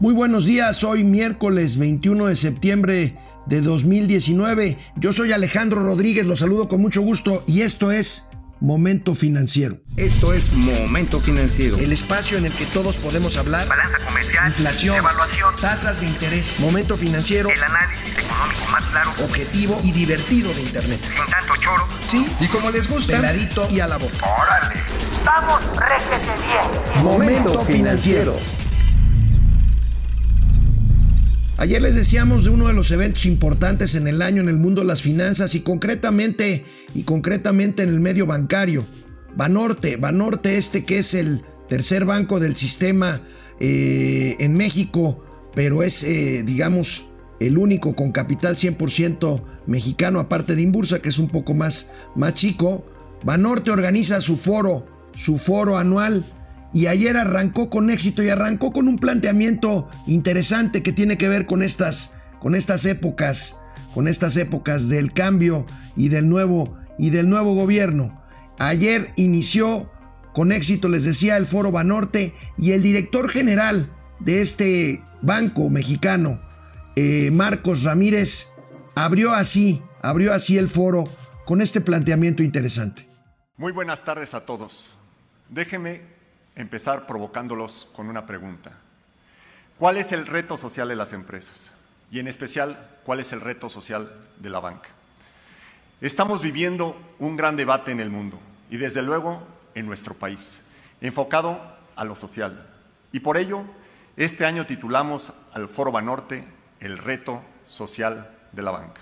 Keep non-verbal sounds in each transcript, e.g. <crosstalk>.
Muy buenos días, hoy miércoles 21 de septiembre de 2019. Yo soy Alejandro Rodríguez, los saludo con mucho gusto y esto es Momento Financiero. Esto es Momento Financiero. El espacio en el que todos podemos hablar. Balanza comercial. Inflación. Evaluación. Tasas de interés. Momento Financiero. El análisis económico más claro. Objetivo y divertido de Internet. Sin tanto choro. Sí. Y como les gusta. Peladito y a la boca. ¡Órale! ¡Vamos, réjete bien! Momento Financiero. Ayer les decíamos de uno de los eventos importantes en el año en el mundo de las finanzas y concretamente y concretamente en el medio bancario. Banorte, Banorte este que es el tercer banco del sistema eh, en México, pero es eh, digamos el único con capital 100% mexicano aparte de Imbursa que es un poco más, más chico. Banorte organiza su foro, su foro anual y ayer arrancó con éxito y arrancó con un planteamiento interesante que tiene que ver con estas, con estas épocas, con estas épocas del cambio y del nuevo y del nuevo gobierno. Ayer inició con éxito, les decía, el Foro Banorte y el director general de este banco mexicano, eh, Marcos Ramírez, abrió así, abrió así el foro con este planteamiento interesante. Muy buenas tardes a todos. Déjenme empezar provocándolos con una pregunta. ¿Cuál es el reto social de las empresas? Y en especial, ¿cuál es el reto social de la banca? Estamos viviendo un gran debate en el mundo y desde luego en nuestro país, enfocado a lo social. Y por ello, este año titulamos al Foro Banorte el reto social de la banca.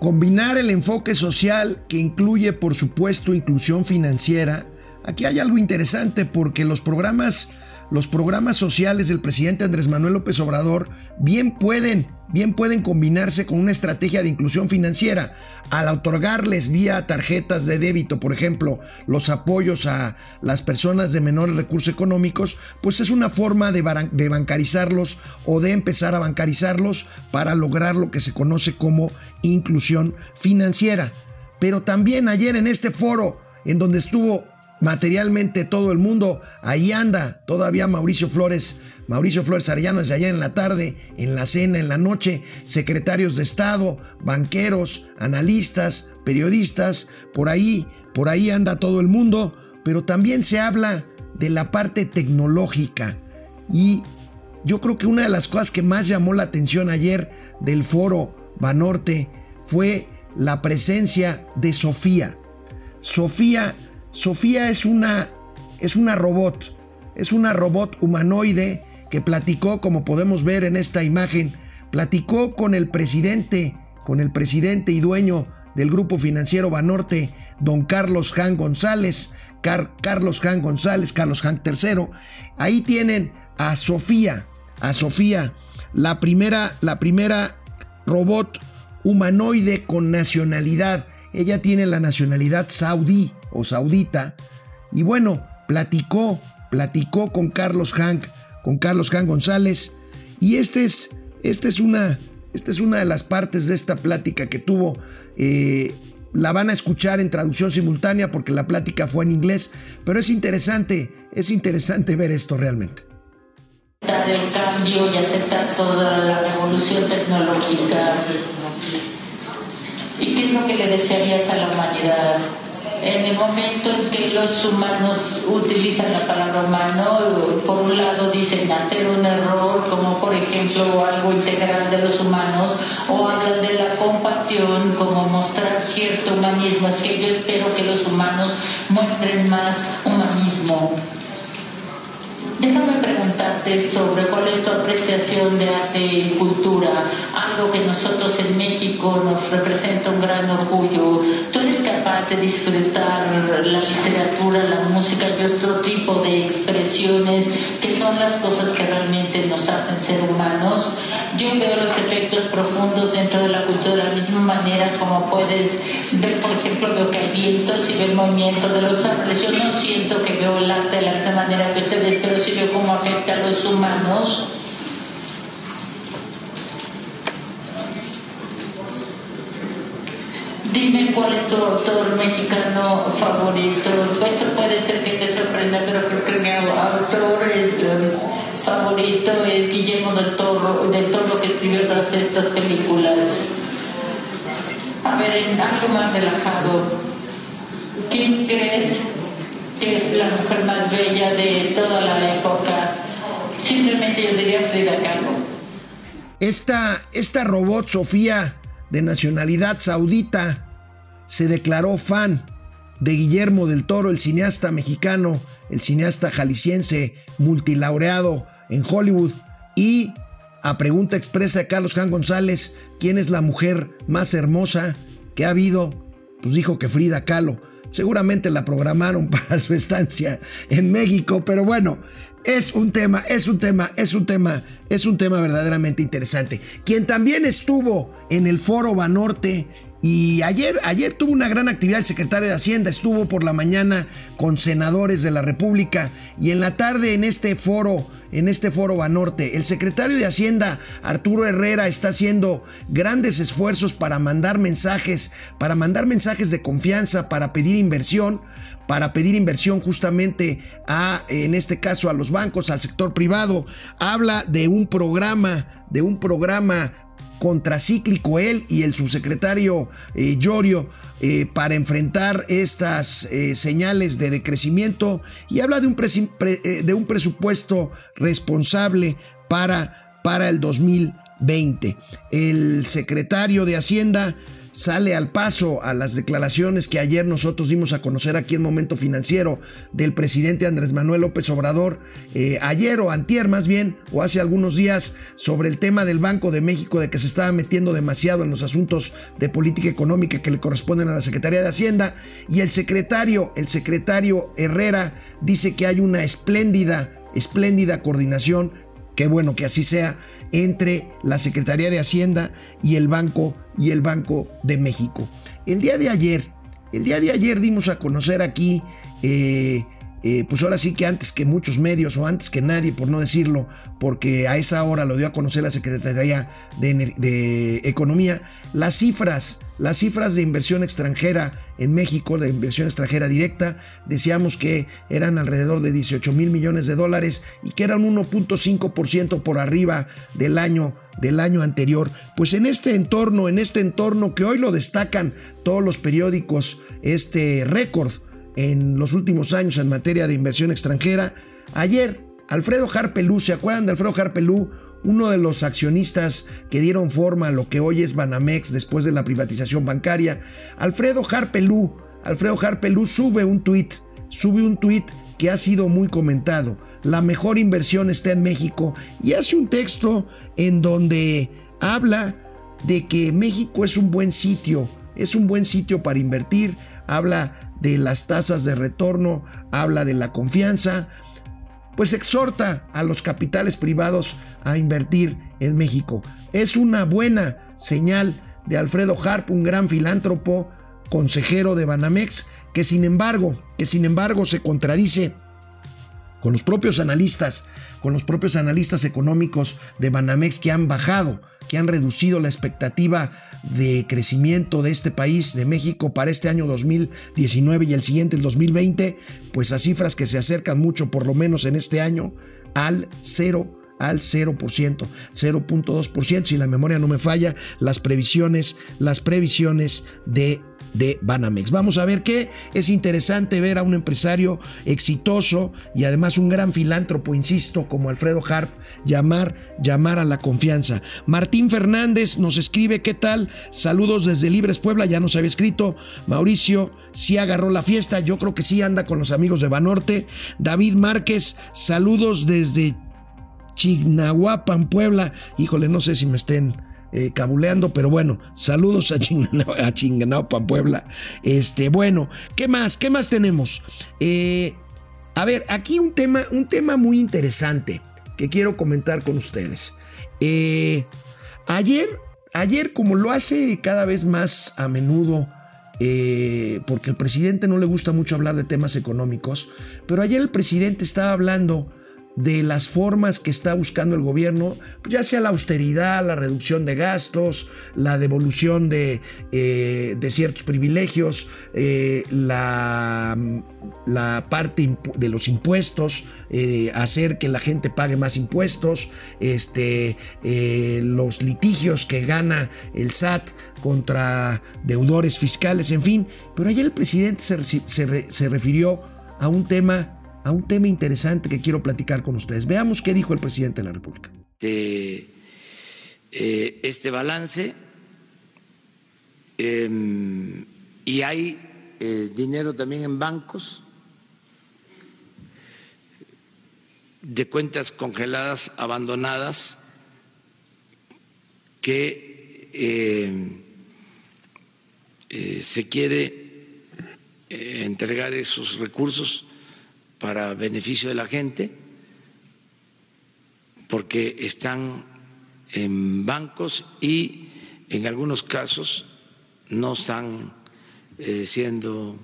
Combinar el enfoque social que incluye, por supuesto, inclusión financiera, Aquí hay algo interesante porque los programas, los programas sociales del presidente Andrés Manuel López Obrador bien pueden, bien pueden combinarse con una estrategia de inclusión financiera. Al otorgarles vía tarjetas de débito, por ejemplo, los apoyos a las personas de menores recursos económicos, pues es una forma de, de bancarizarlos o de empezar a bancarizarlos para lograr lo que se conoce como inclusión financiera. Pero también ayer en este foro, en donde estuvo materialmente todo el mundo. Ahí anda todavía Mauricio Flores, Mauricio Flores Arellano desde allá en la tarde, en la cena, en la noche, secretarios de Estado, banqueros, analistas, periodistas, por ahí, por ahí anda todo el mundo, pero también se habla de la parte tecnológica y yo creo que una de las cosas que más llamó la atención ayer del foro Banorte fue la presencia de Sofía. Sofía Sofía es una, es una robot, es una robot humanoide que platicó, como podemos ver en esta imagen, platicó con el presidente, con el presidente y dueño del grupo financiero Banorte, don Carlos Jan González, Carlos Jan González, Carlos Jan III. Ahí tienen a Sofía, a Sofía, la primera, la primera robot humanoide con nacionalidad. Ella tiene la nacionalidad saudí o saudita. Y bueno, platicó, platicó con Carlos Hank, con Carlos Hank González. Y este es, este es una, esta es una de las partes de esta plática que tuvo. Eh, la van a escuchar en traducción simultánea porque la plática fue en inglés, pero es interesante, es interesante ver esto realmente. El cambio y aceptar toda la revolución tecnológica. ¿Y qué es lo que le desearías a la humanidad? En el momento en que los humanos utilizan la palabra humano, por un lado dicen hacer un error, como por ejemplo algo integral de los humanos, o hablan de la compasión, como mostrar cierto humanismo. Es que yo espero que los humanos muestren más humanismo. Déjame preguntarte sobre cuál es tu apreciación de arte y cultura, algo que nosotros en México nos representa un gran orgullo. ¿Tú eres capaz de disfrutar la literatura, la música y otro tipo de expresiones que son las cosas que realmente nos hacen ser humanos? Yo veo los efectos profundos dentro de la cultura de la misma manera como puedes ver, por ejemplo, veo que hay vientos y veo el movimiento de los árboles. Yo no siento que veo el arte de la misma manera que ustedes, pero sí veo cómo afecta a los humanos. Cuál es tu autor mexicano favorito. Esto puede ser que te sorprenda, pero creo que mi autor es favorito es Guillermo del Toro, del Toro que escribió todas estas películas. A ver, algo más relajado, ¿quién crees que es la mujer más bella de toda la época? Simplemente yo diría Frida Kahlo. Esta, esta robot Sofía de nacionalidad saudita se declaró fan de Guillermo del Toro, el cineasta mexicano, el cineasta jalisciense multilaureado en Hollywood y a pregunta expresa de Carlos Jan González, ¿quién es la mujer más hermosa que ha habido? Pues dijo que Frida Kahlo. Seguramente la programaron <laughs> para su estancia en México, pero bueno, es un tema, es un tema, es un tema, es un tema verdaderamente interesante. Quien también estuvo en el foro Banorte y ayer, ayer tuvo una gran actividad el secretario de Hacienda, estuvo por la mañana con senadores de la República y en la tarde en este foro, en este foro Banorte, el secretario de Hacienda, Arturo Herrera, está haciendo grandes esfuerzos para mandar mensajes, para mandar mensajes de confianza, para pedir inversión, para pedir inversión justamente a, en este caso, a los bancos, al sector privado. Habla de un programa, de un programa contracíclico él y el subsecretario eh, Llorio eh, para enfrentar estas eh, señales de decrecimiento y habla de un, de un presupuesto responsable para, para el 2020. El secretario de Hacienda sale al paso a las declaraciones que ayer nosotros dimos a conocer aquí en Momento Financiero del presidente Andrés Manuel López Obrador, eh, ayer o antier más bien, o hace algunos días, sobre el tema del Banco de México, de que se estaba metiendo demasiado en los asuntos de política económica que le corresponden a la Secretaría de Hacienda, y el secretario, el secretario Herrera, dice que hay una espléndida, espléndida coordinación, qué bueno que así sea, entre la Secretaría de Hacienda y el Banco y el Banco de México. El día de ayer, el día de ayer dimos a conocer aquí eh, eh, pues ahora sí que antes que muchos medios o antes que nadie, por no decirlo, porque a esa hora lo dio a conocer la Secretaría de, Economía, las cifras, las cifras de inversión extranjera en México, de inversión extranjera directa, decíamos que eran alrededor de 18 mil millones de dólares y que eran 1.5% por arriba del año del año anterior. Pues en este entorno, en este entorno que hoy lo destacan todos los periódicos, este récord en los últimos años en materia de inversión extranjera. Ayer, Alfredo Harpelú, ¿se acuerdan de Alfredo Harpelú? Uno de los accionistas que dieron forma a lo que hoy es Banamex después de la privatización bancaria. Alfredo Harpelú, Alfredo Harpelú sube un tuit, sube un tuit que ha sido muy comentado. La mejor inversión está en México y hace un texto en donde habla de que México es un buen sitio, es un buen sitio para invertir, habla de las tasas de retorno, habla de la confianza, pues exhorta a los capitales privados a invertir en México. Es una buena señal de Alfredo Harp, un gran filántropo, consejero de Banamex, que sin embargo, que sin embargo se contradice con los propios analistas, con los propios analistas económicos de Banamex que han bajado, que han reducido la expectativa de crecimiento de este país, de México, para este año 2019 y el siguiente, el 2020, pues a cifras que se acercan mucho, por lo menos en este año, al cero al 0%, 0.2%, si la memoria no me falla, las previsiones, las previsiones de de Banamex. Vamos a ver qué es interesante ver a un empresario exitoso y además un gran filántropo, insisto, como Alfredo Harp, llamar, llamar a la confianza. Martín Fernández nos escribe, ¿qué tal? Saludos desde Libres Puebla, ya nos había escrito. Mauricio, sí agarró la fiesta, yo creo que sí anda con los amigos de Banorte. David Márquez, saludos desde Chignahuapan, Puebla. Híjole, no sé si me estén eh, cabuleando, pero bueno, saludos a, Chinganapan, Puebla. Este, bueno, ¿qué más? ¿Qué más tenemos? Eh, a ver, aquí un tema, un tema muy interesante que quiero comentar con ustedes. Eh, ayer, ayer, como lo hace cada vez más a menudo, porque al presidente no le gusta mucho hablar de temas económicos, pero ayer el presidente estaba hablando de las formas que está buscando el gobierno, ya sea la austeridad, la reducción de gastos, la devolución de, eh, de ciertos privilegios, eh, la, la, parte de los impuestos, eh, hacer que la gente pague más impuestos, este, los litigios que gana el SAT contra deudores fiscales, en fin. Pero ayer el presidente se, se refirió a un tema a un tema interesante que quiero platicar con ustedes. Veamos qué dijo el presidente de la República. Eh, este balance eh, y hay eh, dinero también en bancos de cuentas congeladas, abandonadas, que eh, eh, se quiere entregar esos recursos para beneficio de la gente, porque están en bancos y en algunos casos no están eh, siendo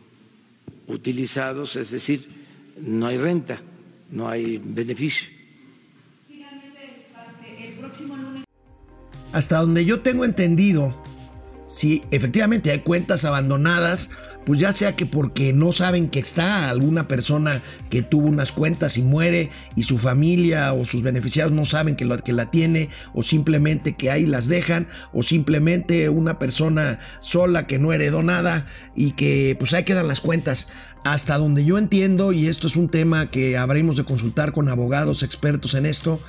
utilizados, es decir, no hay renta, no hay beneficio. Hasta donde yo tengo entendido, si efectivamente hay cuentas abandonadas, pues ya sea que porque no saben que está alguna persona que tuvo unas cuentas y muere y su familia o sus beneficiarios no saben que, lo, que la tiene o simplemente que ahí las dejan o simplemente una persona sola que no heredó nada y que pues ahí quedan las cuentas. Hasta donde yo entiendo, y esto es un tema que habremos de consultar con abogados expertos en esto,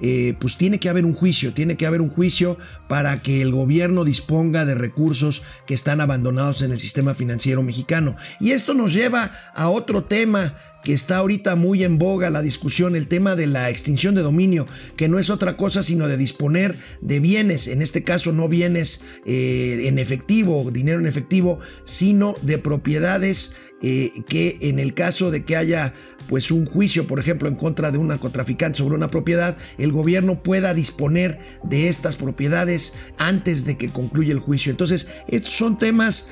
eh, pues tiene que haber un juicio, tiene que haber un juicio para que el gobierno disponga de recursos que están abandonados en el sistema financiero mexicano. Y esto nos lleva a otro tema que está ahorita muy en boga la discusión, el tema de la extinción de dominio, que no es otra cosa sino de disponer de bienes, en este caso no bienes eh, en efectivo, dinero en efectivo, sino de propiedades eh, que en el caso de que haya pues un juicio, por ejemplo, en contra de un narcotraficante sobre una propiedad, el gobierno pueda disponer de estas propiedades antes de que concluya el juicio. Entonces, estos son temas,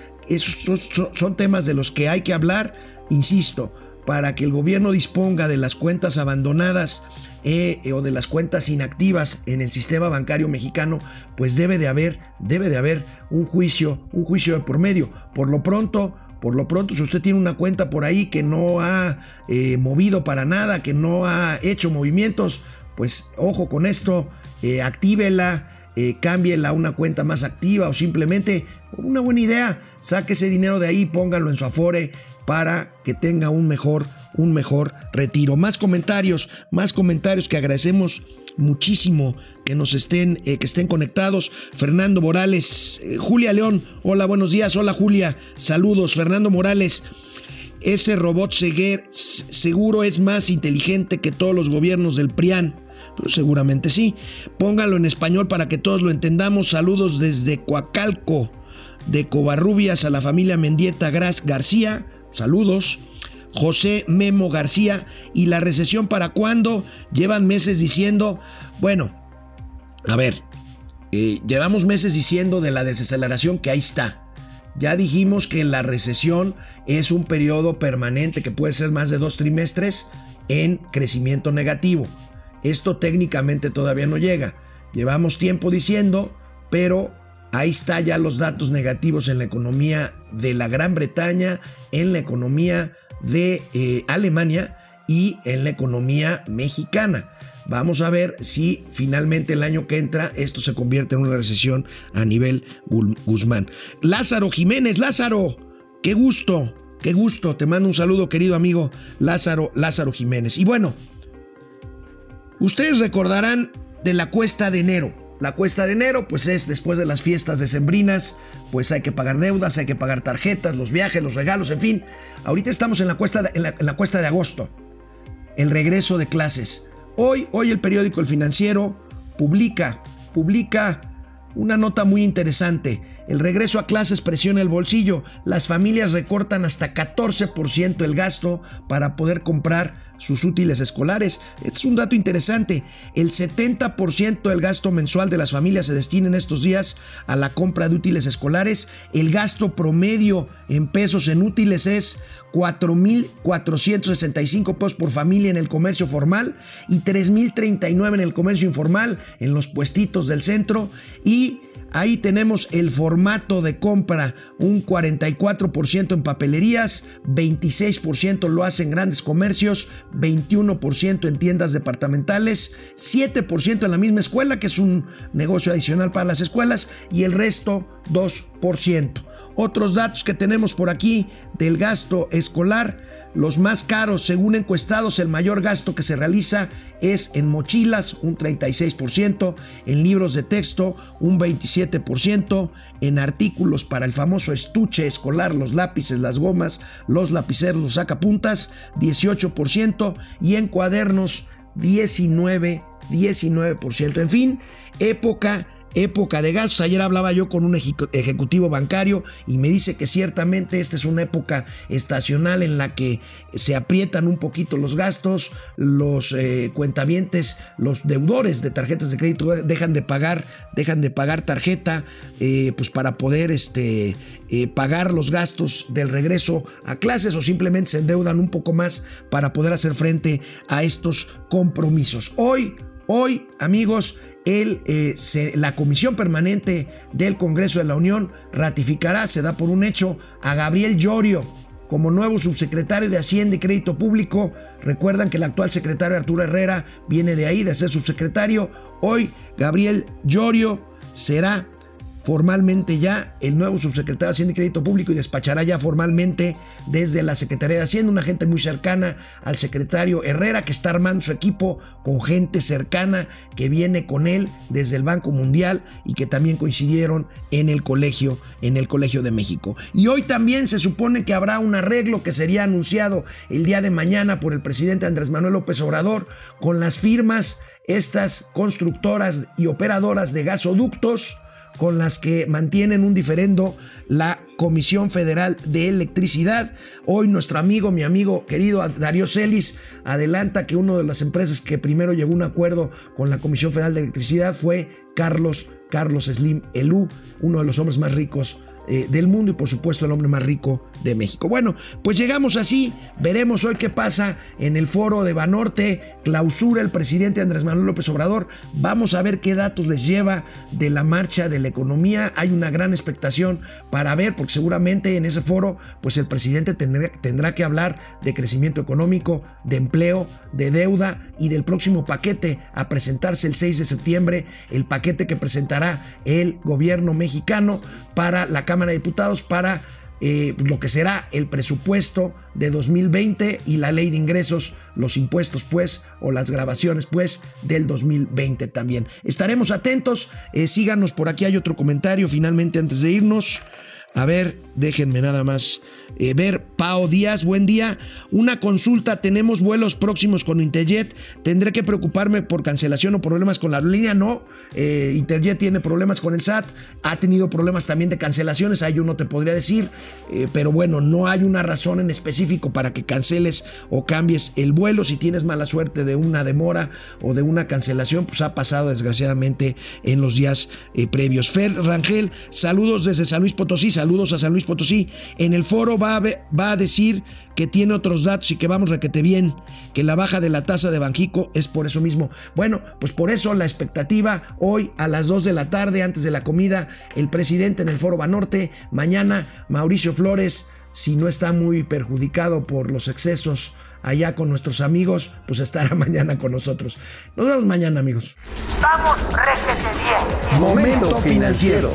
son temas de los que hay que hablar, insisto, para que el gobierno disponga de las cuentas abandonadas eh, o de las cuentas inactivas en el sistema bancario mexicano, pues debe de haber, debe de haber un juicio, un juicio de por medio. Por lo pronto, por lo pronto, si usted tiene una cuenta por ahí que no ha eh, movido para nada, que no ha hecho movimientos, pues ojo con esto, eh, actívela, eh, cámbiela a una cuenta más activa o simplemente, una buena idea, saque ese dinero de ahí, póngalo en su afore para que tenga un mejor, un mejor retiro. Más comentarios, más comentarios que agradecemos muchísimo que nos estén, eh, que estén conectados. Fernando Morales, eh, Julia León, hola, buenos días, hola Julia, saludos. Fernando Morales, ese robot seguro es más inteligente que todos los gobiernos del PRIAN. Seguramente sí. Póngalo en español para que todos lo entendamos. Saludos desde Coacalco, de Covarrubias a la familia Mendieta Gras García. Saludos. José Memo García. ¿Y la recesión para cuándo? Llevan meses diciendo, bueno, a ver, eh, llevamos meses diciendo de la desaceleración que ahí está. Ya dijimos que la recesión es un periodo permanente que puede ser más de dos trimestres en crecimiento negativo. Esto técnicamente todavía no llega. Llevamos tiempo diciendo, pero ahí está ya los datos negativos en la economía de la Gran Bretaña, en la economía de eh, Alemania y en la economía mexicana. Vamos a ver si finalmente el año que entra esto se convierte en una recesión a nivel Guzmán. Lázaro Jiménez, Lázaro, qué gusto, qué gusto. Te mando un saludo, querido amigo Lázaro, Lázaro Jiménez. Y bueno, ustedes recordarán de la cuesta de enero. La cuesta de enero, pues es después de las fiestas decembrinas, pues hay que pagar deudas, hay que pagar tarjetas, los viajes, los regalos, en fin. Ahorita estamos en la cuesta de, en la, cuesta de agosto, el regreso de clases. Hoy, hoy el periódico El Financiero publica, publica una nota muy interesante. El regreso a clases presiona el bolsillo. Las familias recortan hasta 14% el gasto para poder comprar sus útiles escolares. Este es un dato interesante. El 70% del gasto mensual de las familias se destina en estos días a la compra de útiles escolares. El gasto promedio en pesos en útiles es 4.465 pesos por familia en el comercio formal y 3.039 en el comercio informal, en los puestitos del centro. Y Ahí tenemos el formato de compra, un 44% en papelerías, 26% lo hacen grandes comercios, 21% en tiendas departamentales, 7% en la misma escuela, que es un negocio adicional para las escuelas, y el resto 2%. Otros datos que tenemos por aquí del gasto escolar, los más caros, según encuestados, el mayor gasto que se realiza es en mochilas, un 36%, en libros de texto, un 27%, en artículos para el famoso estuche escolar, los lápices, las gomas, los lapiceros, los sacapuntas, 18%, y en cuadernos, 19, 19%. En fin, época época de gastos. Ayer hablaba yo con un ejecutivo bancario y me dice que ciertamente esta es una época estacional en la que se aprietan un poquito los gastos, los eh, cuentavientes, los deudores de tarjetas de crédito dejan de pagar, dejan de pagar tarjeta, eh, pues para poder este, eh, pagar los gastos del regreso a clases o simplemente se endeudan un poco más para poder hacer frente a estos compromisos. Hoy, hoy, amigos, eh, la Comisión Permanente del Congreso de la Unión ratificará, se da por un hecho, a Gabriel Llorio como nuevo subsecretario de Hacienda y Crédito Público. Recuerdan que el actual secretario Arturo Herrera viene de ahí, de ser subsecretario. Hoy Gabriel Llorio será formalmente ya el nuevo subsecretario de Hacienda y Crédito Público y despachará ya formalmente desde la Secretaría de Hacienda, una gente muy cercana al secretario Herrera que está armando su equipo con gente cercana que viene con él desde el Banco Mundial y que también coincidieron en el colegio, en el Colegio de México. Y hoy también se supone que habrá un arreglo que sería anunciado el día de mañana por el presidente Andrés Manuel López Obrador con las firmas estas constructoras y operadoras de gasoductos con las que mantienen un diferendo la Comisión Federal de Electricidad. Hoy nuestro amigo, mi amigo querido Darío Celis, adelanta que una de las empresas que primero llegó a un acuerdo con la Comisión Federal de Electricidad fue Carlos, Carlos Slim Elú, uno de los hombres más ricos eh, del mundo y por supuesto el hombre más rico de México. Bueno, pues llegamos así, veremos hoy qué pasa en el foro de Banorte, clausura el presidente Andrés Manuel López Obrador, vamos a ver qué datos les lleva de la marcha de la economía, hay una gran expectación para ver, porque seguramente en ese foro pues el presidente tendrá, tendrá que hablar de crecimiento económico, de empleo, de deuda y del próximo paquete a presentarse el 6 de septiembre, el paquete que presentará el gobierno mexicano para la Cámara De Diputados para eh, lo que será el presupuesto de 2020 y la ley de ingresos, los impuestos pues, o las grabaciones pues, del 2020 también. Estaremos atentos, eh, síganos por aquí, hay otro comentario finalmente antes de irnos. A ver, déjenme nada más eh, ver. Pao Díaz, buen día. Una consulta, tenemos vuelos próximos con Interjet. ¿Tendré que preocuparme por cancelación o problemas con la línea? No. Eh, Interjet tiene problemas con el SAT. Ha tenido problemas también de cancelaciones. Ahí yo no te podría decir. Eh, pero bueno, no hay una razón en específico para que canceles o cambies el vuelo. Si tienes mala suerte de una demora o de una cancelación, pues ha pasado desgraciadamente en los días previos. Fer Rangel, saludos desde San Luis Potosí. Saludos a San Luis Potosí. En el foro va a, va a decir que tiene otros datos y que vamos requete bien, que la baja de la tasa de Banjico es por eso mismo. Bueno, pues por eso la expectativa hoy a las 2 de la tarde, antes de la comida, el presidente en el foro Banorte. Mañana, Mauricio Flores si no está muy perjudicado por los excesos allá con nuestros amigos, pues estará <laughs> mañana con nosotros. Nos vemos mañana, amigos. Vamos, réjete bien. Momento financiero.